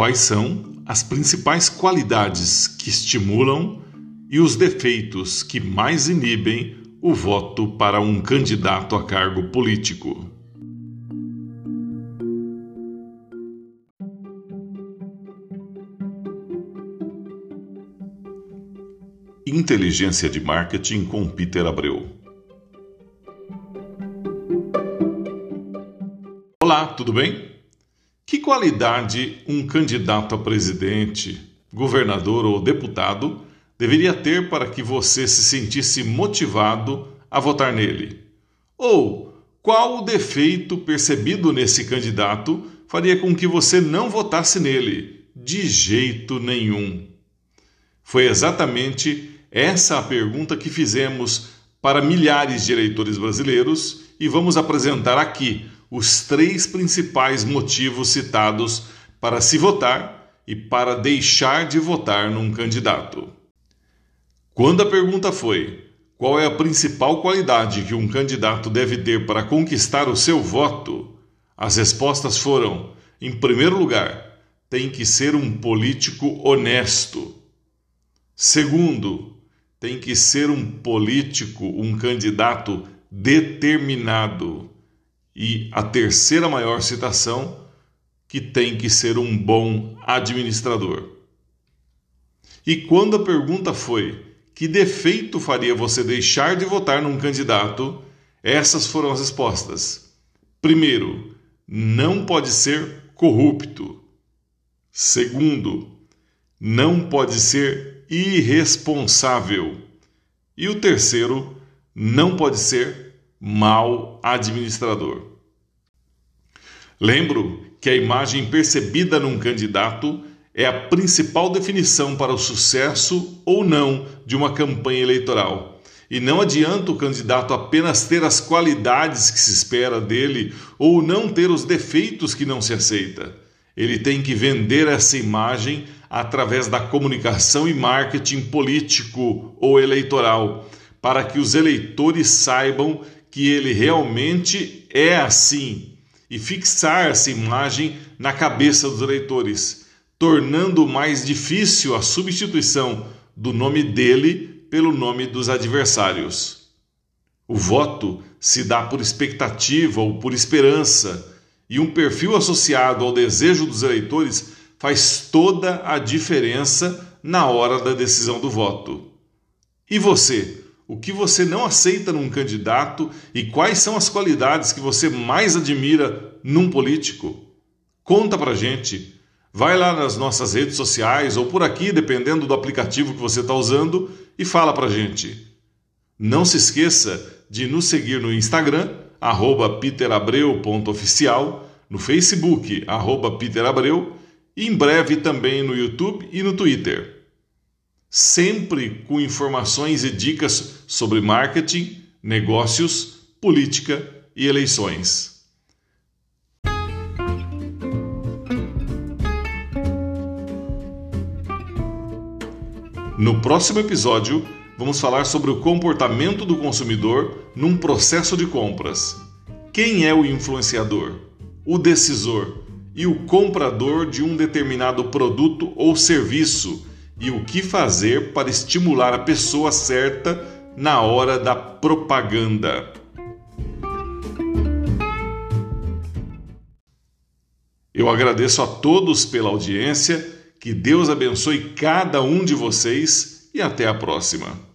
Quais são as principais qualidades que estimulam e os defeitos que mais inibem o voto para um candidato a cargo político? Inteligência de Marketing com Peter Abreu. Olá, tudo bem? Que qualidade um candidato a presidente, governador ou deputado deveria ter para que você se sentisse motivado a votar nele? Ou qual o defeito percebido nesse candidato faria com que você não votasse nele de jeito nenhum? Foi exatamente essa a pergunta que fizemos para milhares de eleitores brasileiros e vamos apresentar aqui os três principais motivos citados para se votar e para deixar de votar num candidato. Quando a pergunta foi: qual é a principal qualidade que um candidato deve ter para conquistar o seu voto? As respostas foram: em primeiro lugar, tem que ser um político honesto. Segundo, tem que ser um político, um candidato determinado. E a terceira maior citação, que tem que ser um bom administrador. E quando a pergunta foi: que defeito faria você deixar de votar num candidato? Essas foram as respostas. Primeiro, não pode ser corrupto. Segundo, não pode ser irresponsável. E o terceiro, não pode ser mau administrador. Lembro que a imagem percebida num candidato é a principal definição para o sucesso ou não de uma campanha eleitoral. E não adianta o candidato apenas ter as qualidades que se espera dele ou não ter os defeitos que não se aceita. Ele tem que vender essa imagem através da comunicação e marketing político ou eleitoral, para que os eleitores saibam que ele realmente é assim e fixar essa imagem na cabeça dos eleitores, tornando mais difícil a substituição do nome dele pelo nome dos adversários. O voto se dá por expectativa ou por esperança, e um perfil associado ao desejo dos eleitores faz toda a diferença na hora da decisão do voto. E você? O que você não aceita num candidato e quais são as qualidades que você mais admira num político? Conta pra gente. Vai lá nas nossas redes sociais ou por aqui, dependendo do aplicativo que você está usando, e fala pra gente. Não se esqueça de nos seguir no Instagram, peterabreu.oficial, no Facebook, peterabreu, e em breve também no YouTube e no Twitter sempre com informações e dicas sobre marketing, negócios, política e eleições. No próximo episódio, vamos falar sobre o comportamento do consumidor num processo de compras. Quem é o influenciador, o decisor e o comprador de um determinado produto ou serviço? E o que fazer para estimular a pessoa certa na hora da propaganda. Eu agradeço a todos pela audiência, que Deus abençoe cada um de vocês e até a próxima.